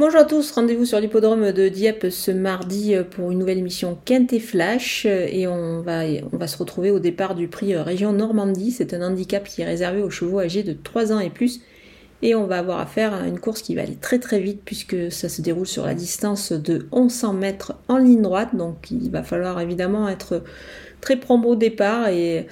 Bonjour à tous, rendez-vous sur l'hippodrome de Dieppe ce mardi pour une nouvelle émission Quinte et Flash et on va, se retrouver au départ du prix Région Normandie. C'est un handicap qui est réservé aux chevaux âgés de 3 ans et plus et on va avoir affaire à une course qui va aller très très vite puisque ça se déroule sur la distance de 1100 mètres en ligne droite donc il va falloir évidemment être très prompt au départ et,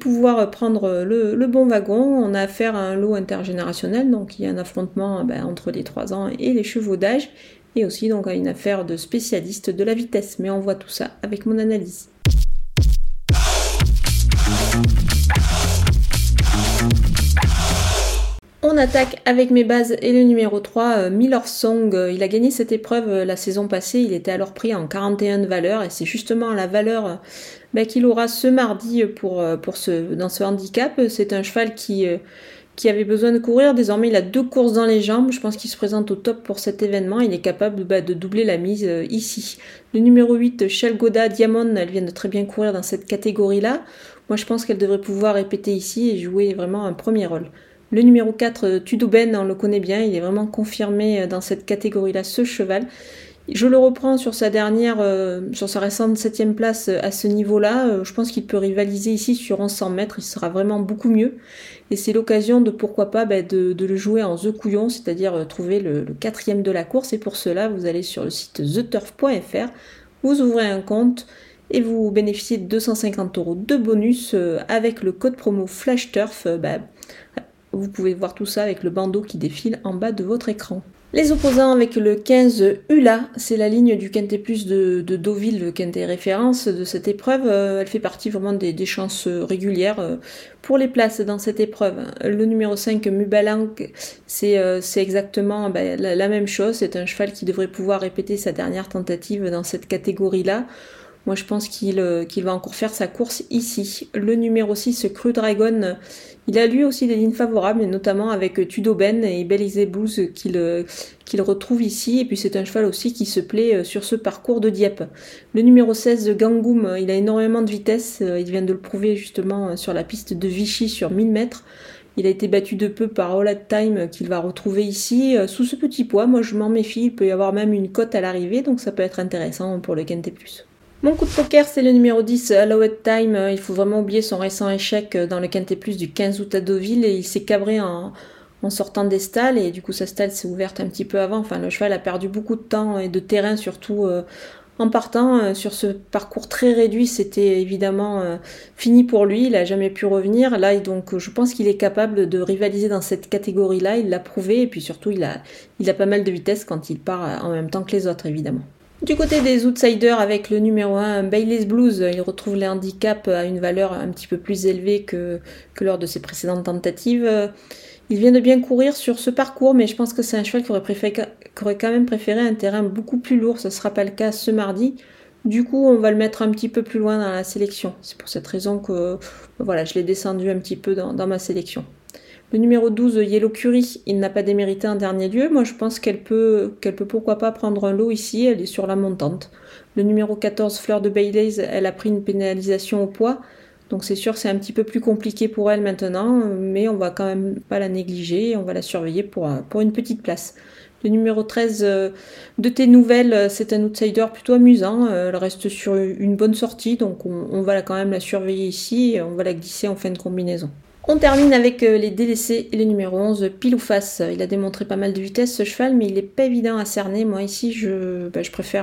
pouvoir prendre le, bon wagon. On a affaire à un lot intergénérationnel, donc il y a un affrontement ben, entre les 3 ans et les chevaux d'âge, et aussi donc à une affaire de spécialiste de la vitesse. Mais on voit tout ça avec mon analyse. Attaque avec mes bases et le numéro 3, euh, Miller Song. Il a gagné cette épreuve euh, la saison passée, il était alors pris en 41 de valeur et c'est justement la valeur bah, qu'il aura ce mardi pour, euh, ce, dans ce handicap. C'est un cheval qui, euh, avait besoin de courir. Désormais, il a deux courses dans les jambes. Je pense qu'il se présente au top pour cet événement. Il est capable bah, de doubler la mise euh, ici. Le numéro 8, Shell Goda Diamond, elle vient de très bien courir dans cette catégorie-là. Moi, je pense qu'elle devrait pouvoir répéter ici et jouer vraiment un premier rôle. Le numéro 4, Tudouben, on le connaît bien, il est vraiment confirmé dans cette catégorie-là, ce cheval. Je le reprends sur sa dernière, euh, sur sa récente septième place euh, à ce niveau-là. Euh, je pense qu'il peut rivaliser ici sur 1100 mètres. Il sera vraiment beaucoup mieux. Et c'est l'occasion de pourquoi pas bah, de, le jouer en The Couillon, c'est-à-dire trouver le, quatrième de la course. Et pour cela, vous allez sur le site theturf.fr, vous ouvrez un compte et vous bénéficiez de 250 euros de bonus avec le code promo FlashTurf. Bah, vous pouvez voir tout ça avec le bandeau qui défile en bas de votre écran. Les opposants avec le 15 ULA, c'est la ligne du Quintet Plus de, Deauville, le Quintet référence de cette épreuve. Euh, elle fait partie vraiment des, chances régulières euh, pour les places dans cette épreuve. Le numéro 5, Mubalang, c'est euh, exactement ben, la, même chose. C'est un cheval qui devrait pouvoir répéter sa dernière tentative dans cette catégorie-là. Moi, je pense qu'il va encore faire sa course ici. Le numéro 6, Cru Dragon, il a lui aussi des lignes favorables, notamment avec Tudoben et Belize Blues qu'il retrouve ici. Et puis c'est un cheval aussi qui se plaît euh, sur ce parcours de Dieppe. Le numéro 16, Gangoum, il a énormément de vitesse. Euh, il vient de le prouver justement euh, sur la piste de Vichy sur 1000 mètres. Il a été battu de peu par All Time qu'il va retrouver ici. Sous ce petit poids, moi je m'en méfie. Il peut y avoir même une cote à l'arrivée, donc ça peut être intéressant pour le Quintet Plus. Mon coup de poker, c'est le numéro 10, Allowed Time. Il faut vraiment oublier son récent échec dans le Quintet Plus du 15 août à Deauville et il s'est cabré en, sortant des stalles et du coup sa stalle s'est ouverte un petit peu avant. Enfin, le cheval a perdu beaucoup de temps et de terrain surtout euh, en partant euh, sur ce parcours très réduit. C'était évidemment euh, fini pour lui. Il a jamais pu revenir. Là, donc, je pense qu'il est capable de rivaliser dans cette catégorie-là. Il l'a prouvé et puis surtout, il a, il a pas mal de vitesse quand il part en même temps que les autres, évidemment. Du côté des outsiders, avec le numéro 1, Bailey's Blues, il retrouve les handicaps à une valeur un petit peu plus élevée que, lors de ses précédentes tentatives. Il vient de bien courir sur ce parcours, mais je pense que c'est un cheval qui aurait, quand même préféré un terrain beaucoup plus lourd. Ce ne sera pas le cas ce mardi. Du coup, on va le mettre un petit peu plus loin dans la sélection. C'est pour cette raison que voilà, je l'ai descendu un petit peu dans ma sélection. Le numéro 12, Yellow Curie, il n'a pas démérité en dernier lieu. Moi, je pense qu'elle peut, qu'elle peut pourquoi pas prendre un lot ici. Elle est sur la montante. Le numéro 14, Fleur de Baileys, elle a pris une pénalisation au poids. Donc c'est sûr, c'est un petit peu plus compliqué pour elle maintenant, mais on va quand même pas la négliger. On va la surveiller pour, pour une petite place. Le numéro 13 euh, de tes nouvelles, c'est un outsider plutôt amusant. Elle reste sur une bonne sortie, donc on, va quand même la surveiller ici on va la glisser en fin de combinaison. On termine avec euh, les délaissés et le numéro 11, pile ou face. Il a démontré pas mal de vitesse ce cheval, mais il n'est pas évident à cerner. Moi ici, je, bah,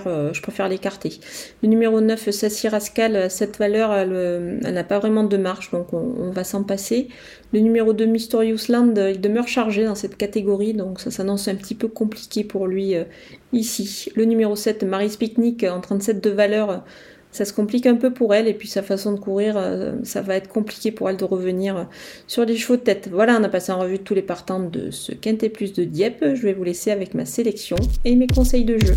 euh, préfère l'écarter. Le numéro 9, Sassy Rascal, cette valeur, elle, n'a pas vraiment de marche, donc on, va s'en passer. Le numéro 2, Mysterious Land, il demeure chargé dans cette catégorie, donc ça s'annonce un petit peu compliqué pour lui euh, ici. Le numéro 7, Mary's Picnic, en 37 de valeur ça se complique un peu pour elle et puis sa façon de courir, euh, ça va être compliqué pour elle de revenir euh, sur les chevaux de tête. Voilà, on a passé en revue tous les partants de ce Quintet Plus de Dieppe. Je vais vous laisser avec ma sélection et mes conseils de jeu.